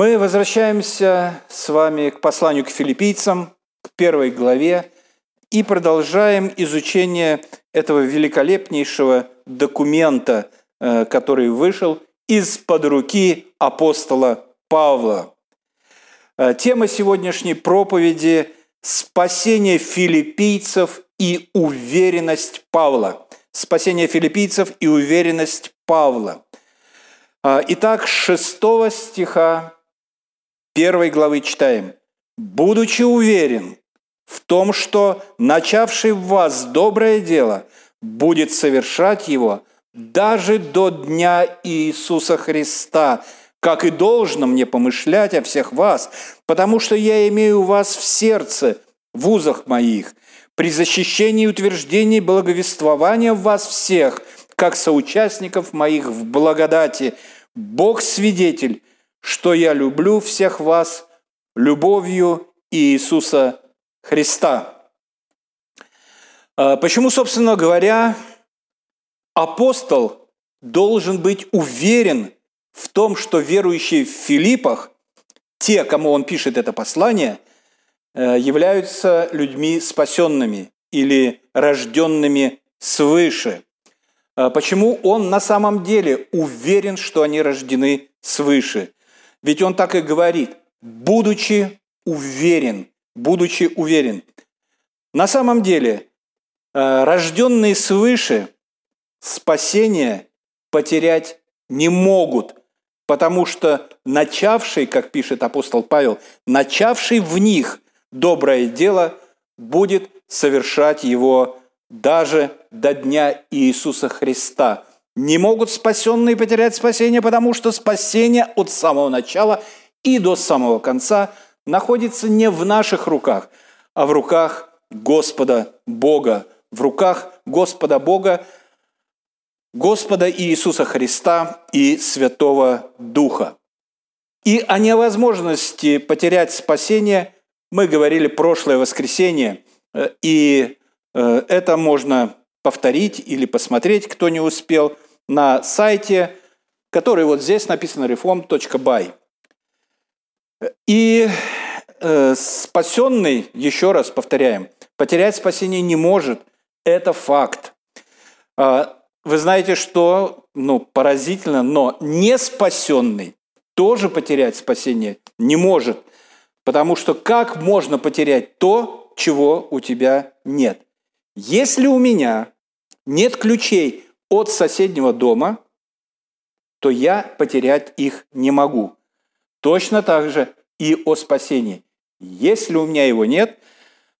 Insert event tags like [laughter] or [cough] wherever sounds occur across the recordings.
Мы возвращаемся с вами к посланию к филиппийцам, к первой главе, и продолжаем изучение этого великолепнейшего документа, э, который вышел из-под руки апостола Павла. Э, тема сегодняшней проповеди – спасение филиппийцев и уверенность Павла. Спасение филиппийцев и уверенность Павла. Э, итак, с 6 стиха первой главы читаем. «Будучи уверен в том, что начавший в вас доброе дело будет совершать его даже до дня Иисуса Христа, как и должно мне помышлять о всех вас, потому что я имею вас в сердце, в узах моих, при защищении и утверждении благовествования вас всех, как соучастников моих в благодати. Бог свидетель, что я люблю всех вас любовью Иисуса Христа. А, почему, собственно говоря, апостол должен быть уверен в том, что верующие в Филиппах, те, кому он пишет это послание, э, являются людьми спасенными или рожденными свыше. А, почему он на самом деле уверен, что они рождены свыше? Ведь он так и говорит, будучи уверен, будучи уверен. На самом деле, э, рожденные свыше спасение потерять не могут, потому что начавший, как пишет апостол Павел, начавший в них доброе дело будет совершать его даже до дня Иисуса Христа – не могут спасенные потерять спасение, потому что спасение от самого начала и до самого конца находится не в наших руках, а в руках Господа Бога, в руках Господа Бога, Господа Иисуса Христа и Святого Духа. И о невозможности потерять спасение мы говорили прошлое воскресенье, э, и э, это можно повторить или посмотреть, кто не успел – на сайте, который вот здесь написано reform.by. И э, спасенный, еще раз повторяем, потерять спасение не может. Это факт. Э, вы знаете, что ну, поразительно, но не спасенный тоже потерять спасение не может. Потому что как можно потерять то, чего у тебя нет? Если у меня нет ключей от соседнего дома, то я потерять их не могу. Точно так же и о спасении. Если у меня его нет,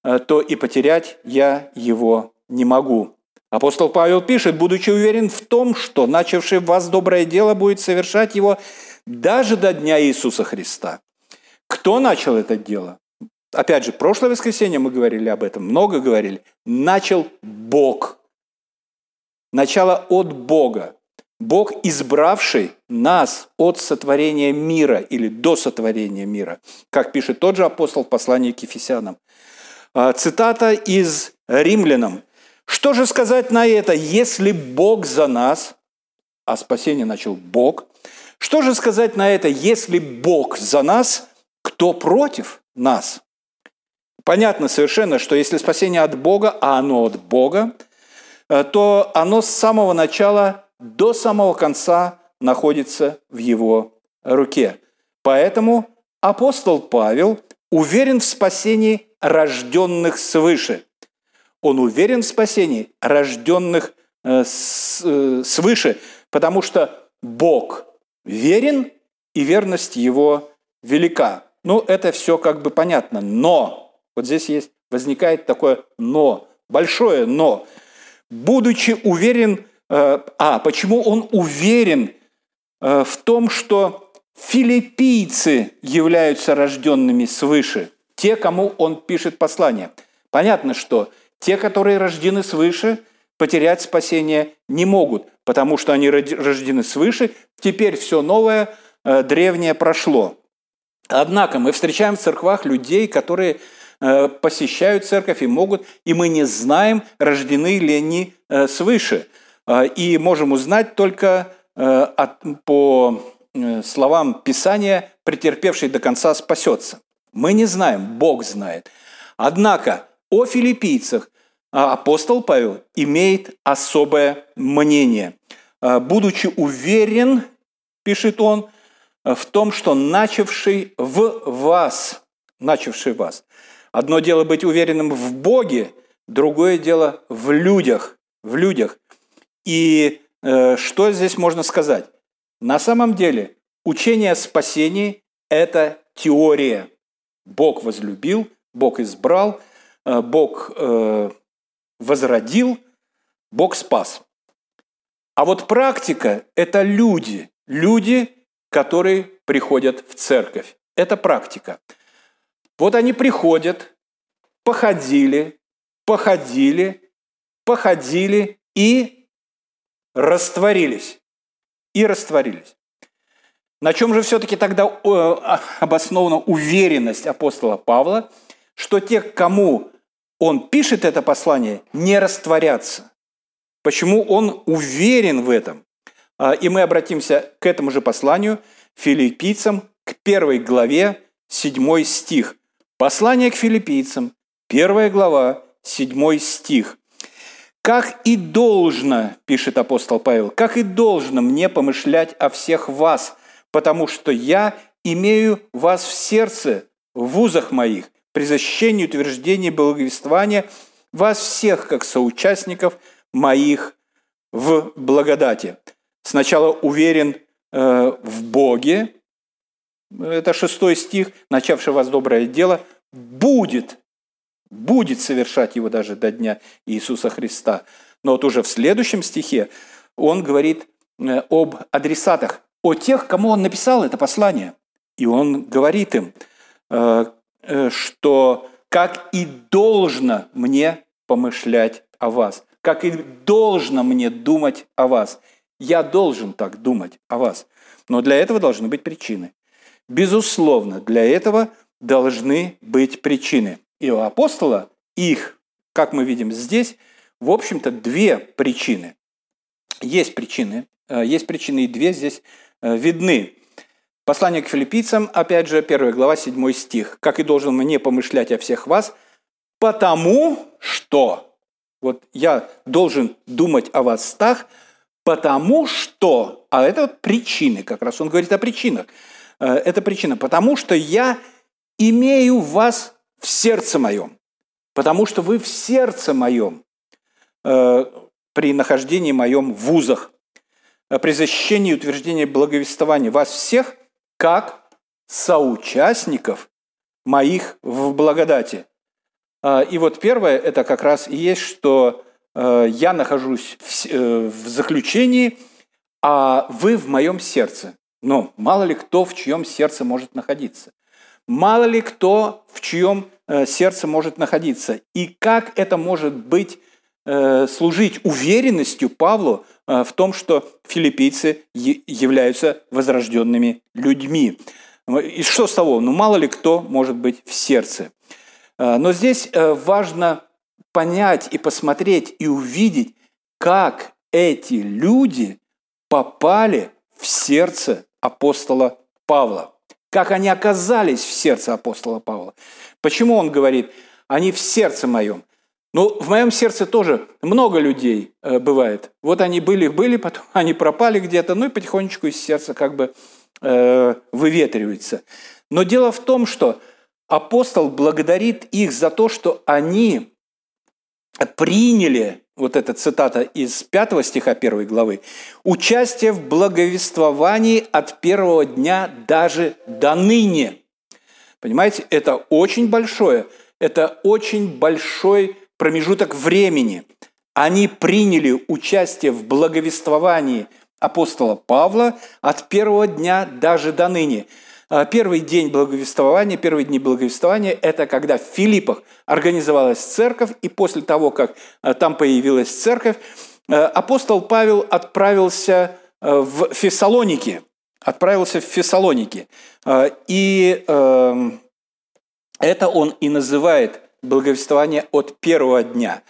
э, то и потерять я его не могу. Апостол Павел пишет, будучи уверен в том, что начавший в вас доброе дело будет совершать его даже до дня Иисуса Христа. Кто начал это дело? Опять же, прошлое воскресенье мы говорили об этом, много говорили. Начал Бог. Начало от Бога. Бог, избравший нас от сотворения мира или до сотворения мира, как пишет тот же апостол в послании к Ефесянам. А, цитата из Римлянам. «Что же сказать на это, если Бог за нас, а спасение начал Бог, что же сказать на это, если Бог за нас, кто против нас?» Понятно совершенно, что если спасение от Бога, а оно от Бога, то оно с самого начала до самого конца находится в его руке. Поэтому апостол Павел уверен в спасении рожденных свыше. Он уверен в спасении рожденных э, э, свыше, потому что Бог верен, и верность его велика. Ну, это все как бы понятно. Но, вот здесь есть, возникает такое но, большое но будучи уверен, э, а почему он уверен э, в том, что филиппийцы являются рожденными свыше, те, кому он пишет послание. Понятно, что те, которые рождены свыше, потерять спасение не могут, потому что они рождены свыше, теперь все новое, э, древнее прошло. Однако мы встречаем в церквах людей, которые посещают церковь и могут, и мы не знаем, рождены ли они э, свыше. Э, и можем узнать только по э, словам Писания, претерпевший до конца спасется. Мы не знаем, Бог знает. Однако о филиппийцах а, апостол Павел имеет особое мнение. Будучи уверен, пишет он, в том, что начавший в вас, начавший вас. Одно дело быть уверенным в Боге, другое дело в людях, в людях. И э, что здесь можно сказать? На самом деле учение о спасении – это теория. Бог возлюбил, Бог избрал, э, Бог э, возродил, Бог спас. А вот практика – это люди, люди, которые приходят в церковь. Это практика. Вот они приходят, походили, походили, походили и растворились. И растворились. На чем же все-таки тогда а, обоснована уверенность апостола Павла, что те, кому он пишет это послание, не растворятся? Почему он уверен в этом? А, и мы обратимся к этому же посланию филиппийцам, к первой главе, седьмой стих. Послание к филиппийцам, первая глава, седьмой стих. «Как и должно, – пишет апостол Павел, – как и должно мне помышлять о всех вас, потому что я имею вас в сердце, в узах моих, при защищении утверждения благовествования вас всех, как соучастников моих в благодати». Сначала уверен э, в Боге, это шестой стих, начавший вас доброе дело, будет, будет совершать его даже до дня Иисуса Христа. Но вот уже в следующем стихе он говорит э, об адресатах, о тех, кому он написал это послание. И он говорит им, э, э, что как и должно мне помышлять о вас, как и должно мне думать о вас. Я должен так думать о вас. Но для этого должны быть причины. Безусловно, для этого должны быть причины. И у апостола их, как мы видим здесь, в общем-то, две причины. Есть причины, э, есть причины, и две здесь э, видны. Послание к филиппийцам, опять же, 1 глава, 7 стих. «Как и должен мне помышлять о всех вас, потому что...» Вот я должен думать о вас так, потому что... А это причины как раз. Он говорит о причинах. Э, это причина. Потому что я имею вас в сердце моем. Потому что вы в сердце моем э, при нахождении моем в вузах, э, при защищении и утверждении благовествования вас всех как соучастников моих в благодати. И вот первое, это как раз и есть, что я нахожусь в заключении, а вы в моем сердце. Но мало ли кто в чьем сердце может находиться. Мало ли кто в чьем э, сердце может находиться. И как это может быть, э, служить уверенностью Павлу э, в том, что филиппийцы являются возрожденными людьми. И что с того? Ну, мало ли кто может быть в сердце. Но здесь важно понять и посмотреть и увидеть, как эти люди попали в сердце апостола Павла. Как они оказались в сердце апостола Павла. Почему он говорит, они в сердце моем? Ну, в моем сердце тоже много людей э, бывает. Вот они были-были, потом [laughs] они пропали где-то, ну и потихонечку из сердца как бы э, выветриваются. Но дело в том, что апостол благодарит их за то, что они приняли вот эта цитата из пятого стиха первой главы, «участие в благовествовании от первого дня даже до ныне». Понимаете, это очень большое, это очень большой промежуток времени. Они приняли участие в благовествовании апостола Павла от первого дня даже до ныне – первый день благовествования, первые дни благовествования – это когда в Филиппах организовалась церковь, и после того, как а, там появилась церковь, а, апостол Павел отправился в Фессалоники, отправился в Фессалоники. И эм, это он и называет благовествование от первого дня.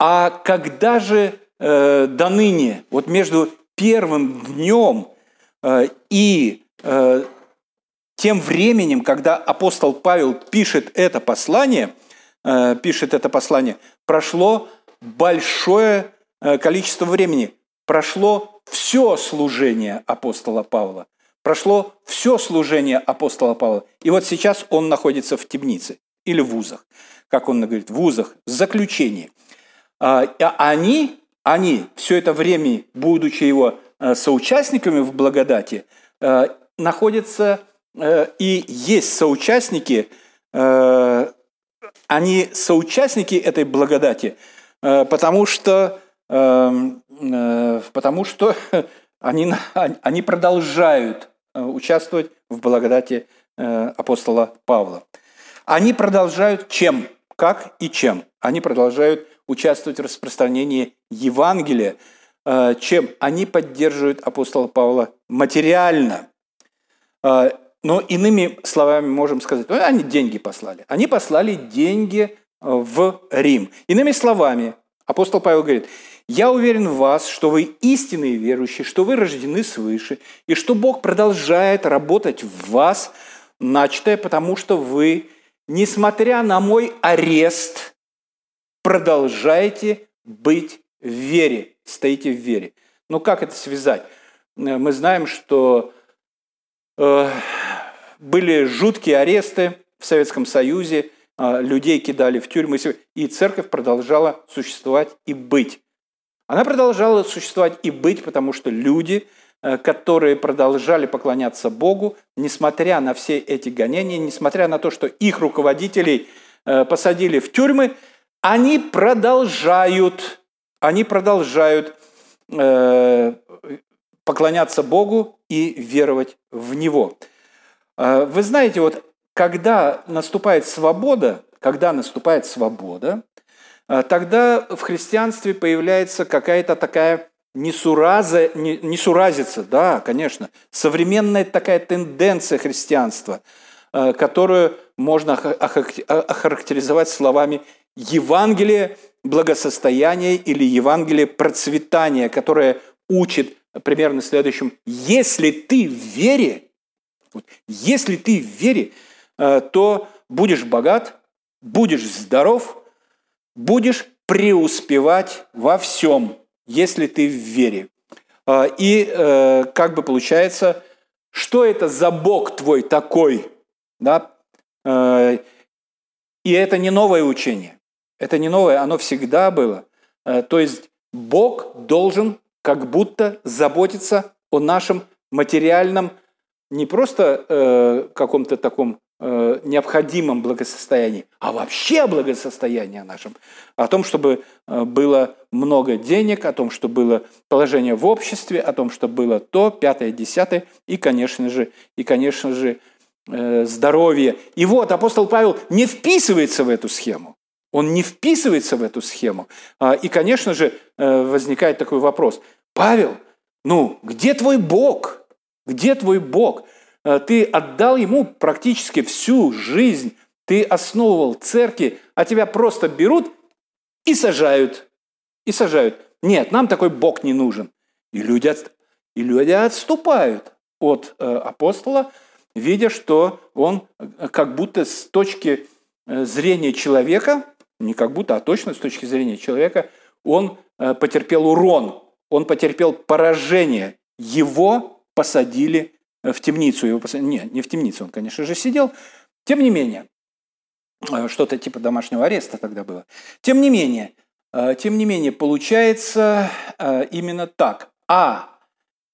А когда же э, до ныне, вот между первым днем И тем временем, когда апостол Павел пишет это послание, пишет это послание, прошло большое количество времени. Прошло все служение апостола Павла. Прошло все служение апостола Павла. И вот сейчас он находится в темнице или в вузах. Как он говорит, в вузах, в заключении. А, а они, они все это время, будучи его э, соучастниками в благодати, э, находятся э, и есть соучастники, они соучастники этой благодати, потому что, потому что [laughs] они, они продолжают участвовать в благодати апостола Павла. Они продолжают чем? Как и чем? Они продолжают участвовать в распространении Евангелия, э, чем они поддерживают апостола Павла материально. Но иными словами можем сказать, ну, они деньги послали. Они послали деньги э, в Рим. Иными словами, апостол Павел говорит, я уверен в вас, что вы истинные верующие, что вы рождены свыше, и что Бог продолжает работать в вас, начатое, потому что вы, несмотря на мой арест, продолжайте быть в вере, стоите в вере. Но как это связать? Э, мы знаем, что э, были жуткие аресты в Советском Союзе, э, людей кидали в тюрьмы, и церковь продолжала существовать и быть. Она продолжала существовать и быть, потому что люди, э, которые продолжали поклоняться Богу, несмотря на все эти гонения, несмотря на то, что их руководителей э, посадили в тюрьмы, они продолжают, они продолжают э, поклоняться Богу и веровать в Него. Э, вы знаете, вот когда наступает свобода, когда наступает свобода, э, тогда в христианстве появляется какая-то такая несураза, несуразица, да, конечно, современная такая тенденция христианства, э, которую можно охарактеризовать словами Евангелие благосостояния или Евангелие процветания, которое учит примерно следующим. Если ты в вере, вот, если ты в вере, э, то будешь богат, будешь здоров, будешь преуспевать во всем, если ты в вере. Э, и э, как бы получается, что это за Бог твой такой? Да? И это не новое учение. Это не новое, оно всегда было. То есть Бог должен как будто заботиться о нашем материальном, не просто э, каком-то таком э, необходимом благосостоянии, а вообще о благосостоянии нашем. О том, чтобы э, было много денег, о том, что было положение в обществе, о том, что было то, пятое, десятое, и, конечно же, и, конечно же, э, здоровье. И вот апостол Павел не вписывается в эту схему. Он не вписывается в эту схему. А, и, конечно же, э, возникает такой вопрос. Павел, ну, где твой Бог? Где твой Бог? Э, ты отдал ему практически всю жизнь. Ты основывал церкви, а тебя просто берут и сажают. И сажают. Нет, нам такой Бог не нужен. И люди, от... и люди отступают от э, апостола, видя, что он как будто с точки зрения человека не как будто, а точно с точки зрения человека, он э, потерпел урон, он потерпел поражение. Его посадили э, в темницу. Его посадили... Не, не в темницу, он, конечно же, сидел. Тем не менее, э, что-то типа домашнего ареста тогда было. Тем не менее, тем не менее, получается именно так. А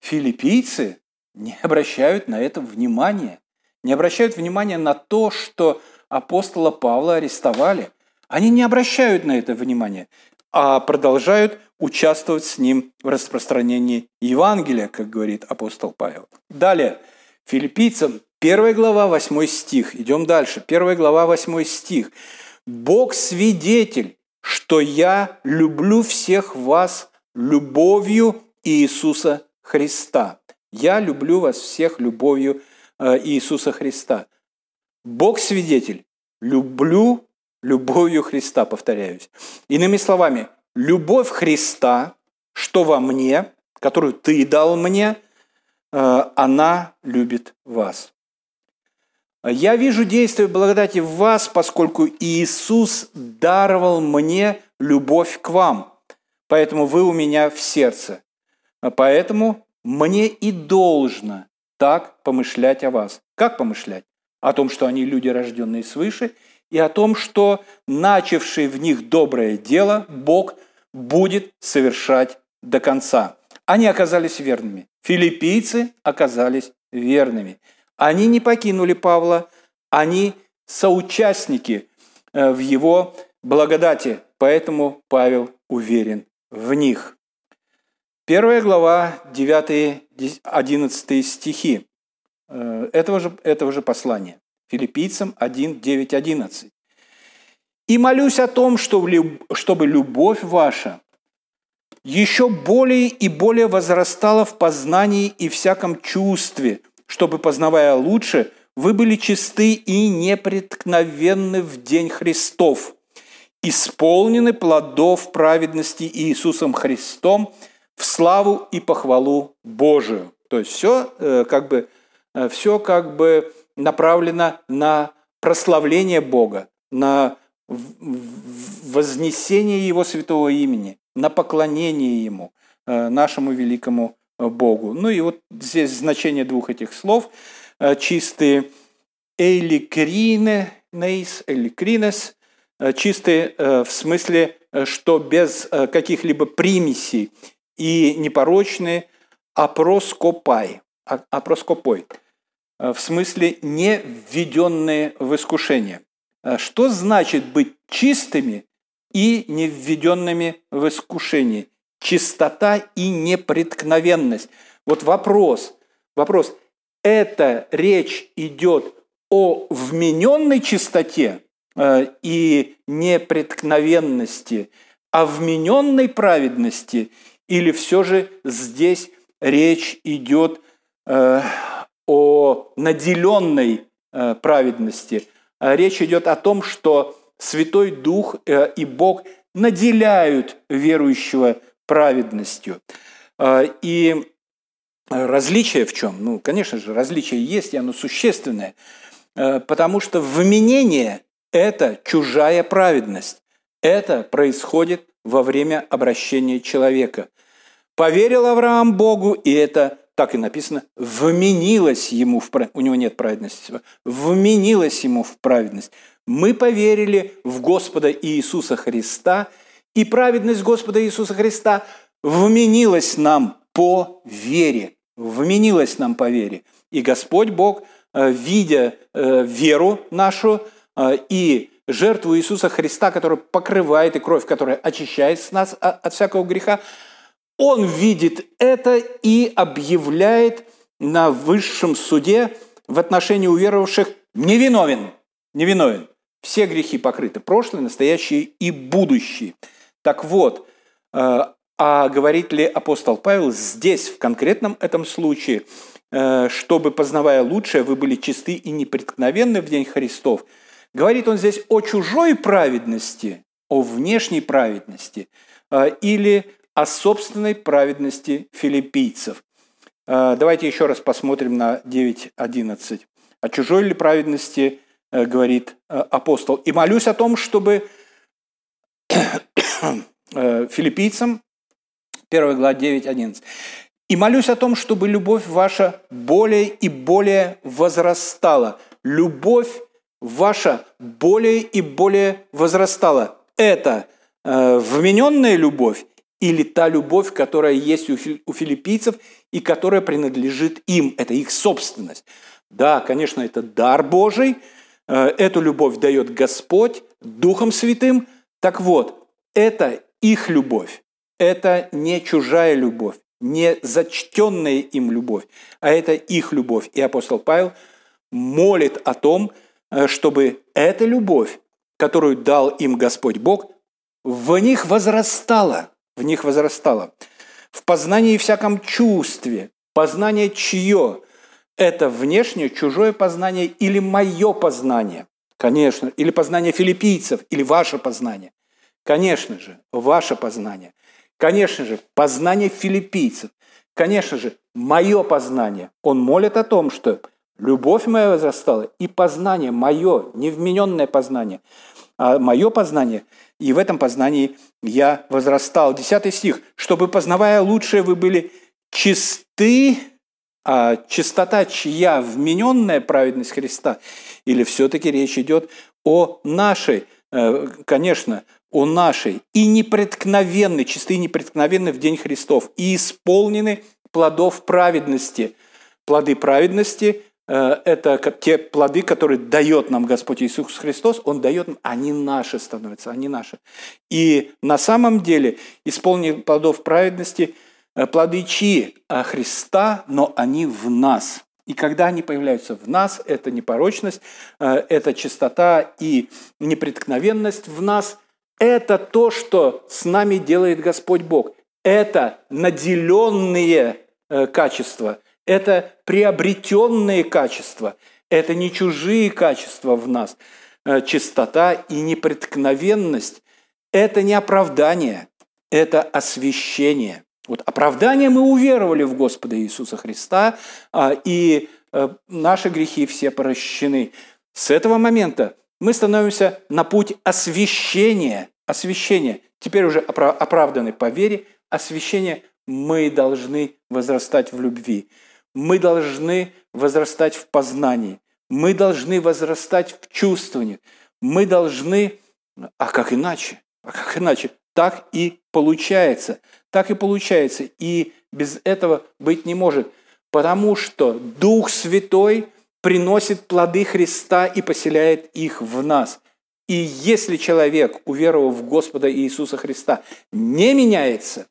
филиппийцы не обращают на это внимания. Не обращают внимания на то, что апостола Павла арестовали – они не обращают на это внимания, а продолжают участвовать с ним в распространении Евангелия, как говорит апостол Павел. Далее, филиппийцам, 1 глава, 8 стих. Идем дальше. 1 глава, 8 стих. «Бог свидетель, что я люблю всех вас любовью Иисуса Христа». Я люблю вас всех любовью э, Иисуса Христа. Бог свидетель, люблю любовью Христа, повторяюсь. Иными словами, любовь Христа, что во мне, которую ты дал мне, она любит вас. Я вижу действие благодати в вас, поскольку Иисус даровал мне любовь к вам, поэтому вы у меня в сердце. Поэтому мне и должно так помышлять о вас. Как помышлять? О том, что они люди, рожденные свыше, и о том, что начавший в них доброе дело Бог будет совершать до конца. Они оказались верными. Филиппийцы оказались верными. Они не покинули Павла, они соучастники э, в его благодати, поэтому Павел уверен в них. Первая глава, 9-11 стихи э, этого же, этого же послания. Филиппийцам 1, 9, 11. «И молюсь о том, чтобы любовь ваша еще более и более возрастала в познании и всяком чувстве, чтобы, познавая лучше, вы были чисты и непреткновенны в день Христов, исполнены плодов праведности Иисусом Христом в славу и похвалу Божию. То есть все э, как бы, э, все как бы направлено на прославление Бога, на вознесение Его святого имени, на поклонение Ему, э, нашему великому Богу. Ну и вот здесь значение двух этих слов. Э, чистые эликринес, эликринес, э, чистые э, в смысле, что без каких-либо примесей и непорочные опроскопай, а, опроскопой, в смысле не введенные в искушение. Что значит быть чистыми и не введенными в искушение? чистота и непреткновенность. Вот вопрос, вопрос, это речь идет о вмененной чистоте э, и непреткновенности, о вмененной праведности, или все же здесь речь идет э, о наделенной э, праведности. Речь идет о том, что Святой Дух и Бог наделяют верующего праведностью. А, и различие в чем? Ну, конечно же, различие есть, и оно существенное, а, потому что вменение – это чужая праведность. Это происходит во время обращения человека. Поверил Авраам Богу, и это так и написано, вменилось ему в праведность. У него нет праведности. Вменилось ему в праведность. Мы поверили в Господа Иисуса Христа – и праведность Господа Иисуса Христа вменилась нам по вере. Вменилась нам по вере. И Господь Бог, э, видя э, веру нашу э, и жертву Иисуса Христа, которая покрывает, и кровь, которая очищает нас от всякого греха, Он видит это и объявляет на высшем суде в отношении уверовавших невиновен. Невиновен. Все грехи покрыты, прошлые, настоящие и будущие. Так вот, э, а говорит ли апостол Павел здесь, в конкретном этом случае, э, чтобы, познавая лучшее, вы были чисты и непреткновенны в день Христов, говорит он здесь о чужой праведности, о внешней праведности э, или о собственной праведности филиппийцев. Давайте еще раз посмотрим на 9.11. О чужой ли праведности говорит апостол. «И молюсь о том, чтобы [coughs] Э, филиппийцам, 1 глава 9, 11. «И молюсь о том, чтобы любовь ваша более и более возрастала». Любовь ваша более и более возрастала. Это э, вмененная любовь или та любовь, которая есть у филиппийцев и которая принадлежит им, это их собственность. Да, конечно, это дар Божий, э, эту любовь дает Господь Духом Святым. Так вот, это их любовь. Это не чужая любовь, не зачтенная им любовь, а это их любовь. И апостол Павел молит о том, э, чтобы эта любовь, которую дал им Господь Бог, в них возрастала, в них возрастала. В познании всяком чувстве, познание чье? Это внешнее, чужое познание или мое познание? Конечно, или познание филиппийцев, или ваше познание. Конечно же, ваше познание. Конечно же, познание филиппийцев. конечно же, мое познание. Он молит о том, что любовь моя возрастала, и познание мое, невмененное познание, а мое познание, и в этом познании я возрастал. Десятый стих. «Чтобы, познавая лучшее, вы были чисты, а чистота чья? Вмененная праведность Христа? Или все-таки речь идет о нашей, э, конечно, о нашей, и непреткновенны, чисты и непреткновенны в день Христов, и исполнены плодов праведности. Плоды праведности это те плоды, которые дает нам Господь Иисус Христос, Он дает нам, они наши становятся, они наши. И на самом деле исполнение плодов праведности, э, плоды чьи? А Христа, но они в нас. И когда они появляются в нас, это непорочность, э, это чистота и непреткновенность в нас, это то, что с нами делает Господь Бог. Это наделенные качества – это приобретенные качества, это не чужие качества в нас. Э, чистота и непреткновенность – это не оправдание, это освящение. Вот оправдание мы уверовали в Господа Иисуса Христа, а, и э, наши грехи все прощены. С этого момента мы становимся на путь освящения. Освящения. Теперь уже оправданы по вере. Освящение мы должны возрастать в любви. Мы должны возрастать в познании. Мы должны возрастать в чувствовании. Мы должны... А как иначе? А как иначе? Так и получается. Так и получается. И без этого быть не может. Потому что Дух Святой приносит плоды Христа и поселяет их в нас. И если человек, уверовав в Господа Иисуса Христа, не меняется,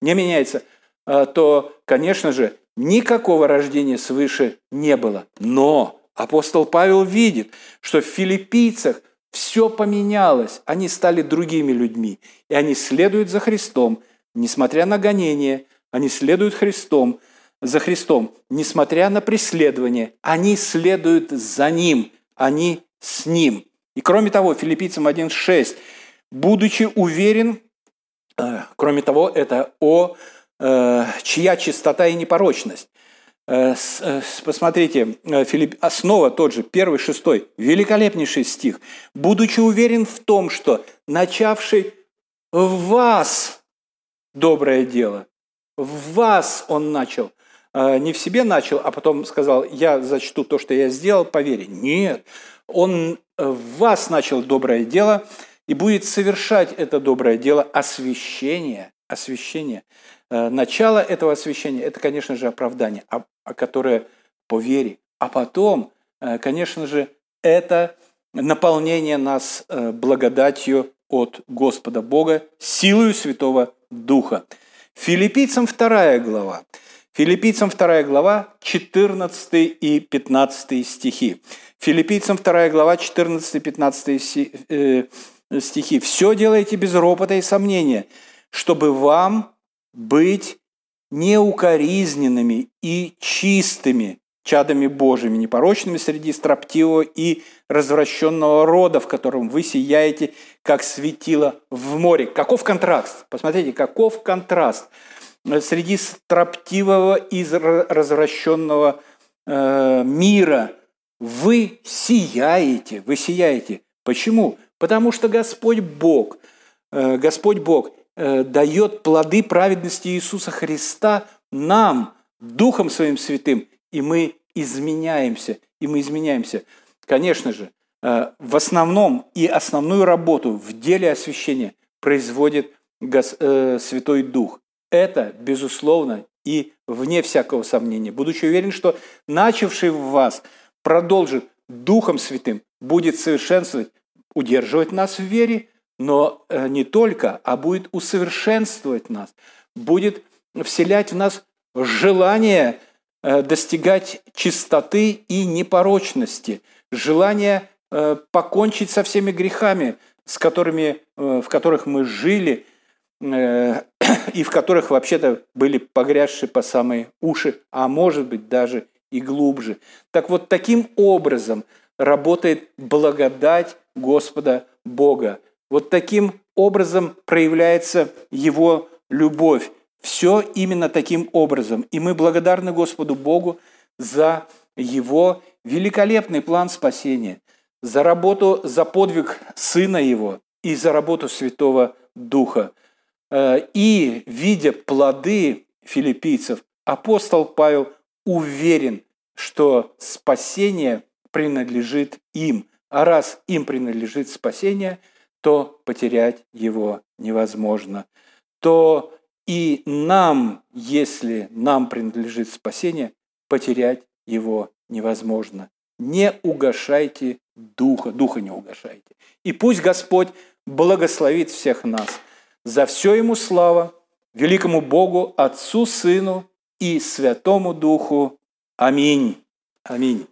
не меняется, э, то, конечно же, Никакого рождения свыше не было. Но апостол Павел видит, что в филиппийцах все поменялось. Они стали другими людьми. И они следуют за Христом, несмотря на гонения. Они следуют Христом, за Христом, несмотря на преследование. Они следуют за Ним, они с Ним. И кроме того, филиппийцам 1.6, будучи уверен, э, кроме того, это о чья чистота и непорочность. Э, э, посмотрите, Филипп, основа тот же, первый, шестой, великолепнейший стих. «Будучи уверен в том, что начавший в вас доброе дело, в вас он начал, не в себе начал, а потом сказал, я зачту то, что я сделал по вере. Нет, он в вас начал доброе дело и будет совершать это доброе дело освящение, освящение – Э, начало этого освящения – это, конечно же, оправдание, которое по вере. А потом, э, конечно же, это наполнение нас э, благодатью от Господа Бога, силою Святого Духа. Филиппийцам 2 глава. Филиппийцам 2 глава, 14 и 15 стихи. Филиппийцам 2 глава, 14-15 стихи. «Все делайте без ропота и сомнения, чтобы вам быть неукоризненными и чистыми чадами Божьими, непорочными среди строптивого и развращенного рода, в котором вы сияете, как светило в море. Каков контраст? Посмотрите, каков контраст среди строптивого и развращенного э, мира. Вы сияете, вы сияете. Почему? Потому что Господь Бог, э, Господь Бог дает плоды праведности Иисуса Христа нам, Духом Своим Святым, и мы изменяемся, и мы изменяемся. Конечно же, э, в основном и основную работу в деле освящения производит э, Святой Дух. Это, безусловно, и вне всякого сомнения. Будучи уверен, что начавший в вас продолжит Духом Святым, будет совершенствовать, удерживать нас в вере но э, не только, а будет усовершенствовать нас, будет вселять в нас желание э, достигать чистоты и непорочности, желание э, покончить со всеми грехами, с которыми, в которых мы жили, [clears throat] и в которых вообще-то были погрязшие по самые уши, а может быть даже и глубже. Так вот, таким образом работает благодать Господа Бога. Вот таким образом проявляется его любовь Все именно таким образом. И мы благодарны Господу Богу за Его великолепный план спасения, за работу, за подвиг Сына Его и за работу Святого Духа. Э, и, видя плоды филиппийцев, апостол Павел уверен, что спасение принадлежит им. А раз им принадлежит спасение, то потерять его невозможно. То и нам, если нам принадлежит спасение, потерять его невозможно. Не угошайте духа, духа не угошайте. И пусть Господь благословит всех нас. За все Ему слава, великому Богу, Отцу, Сыну и Святому Духу. Аминь. Аминь.